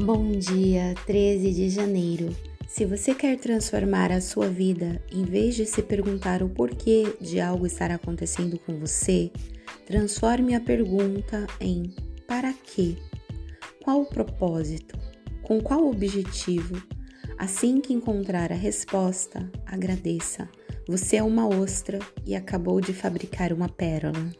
Bom dia, 13 de janeiro. Se você quer transformar a sua vida, em vez de se perguntar o porquê de algo estar acontecendo com você, transforme a pergunta em para quê? Qual o propósito? Com qual objetivo? Assim que encontrar a resposta, agradeça. Você é uma ostra e acabou de fabricar uma pérola.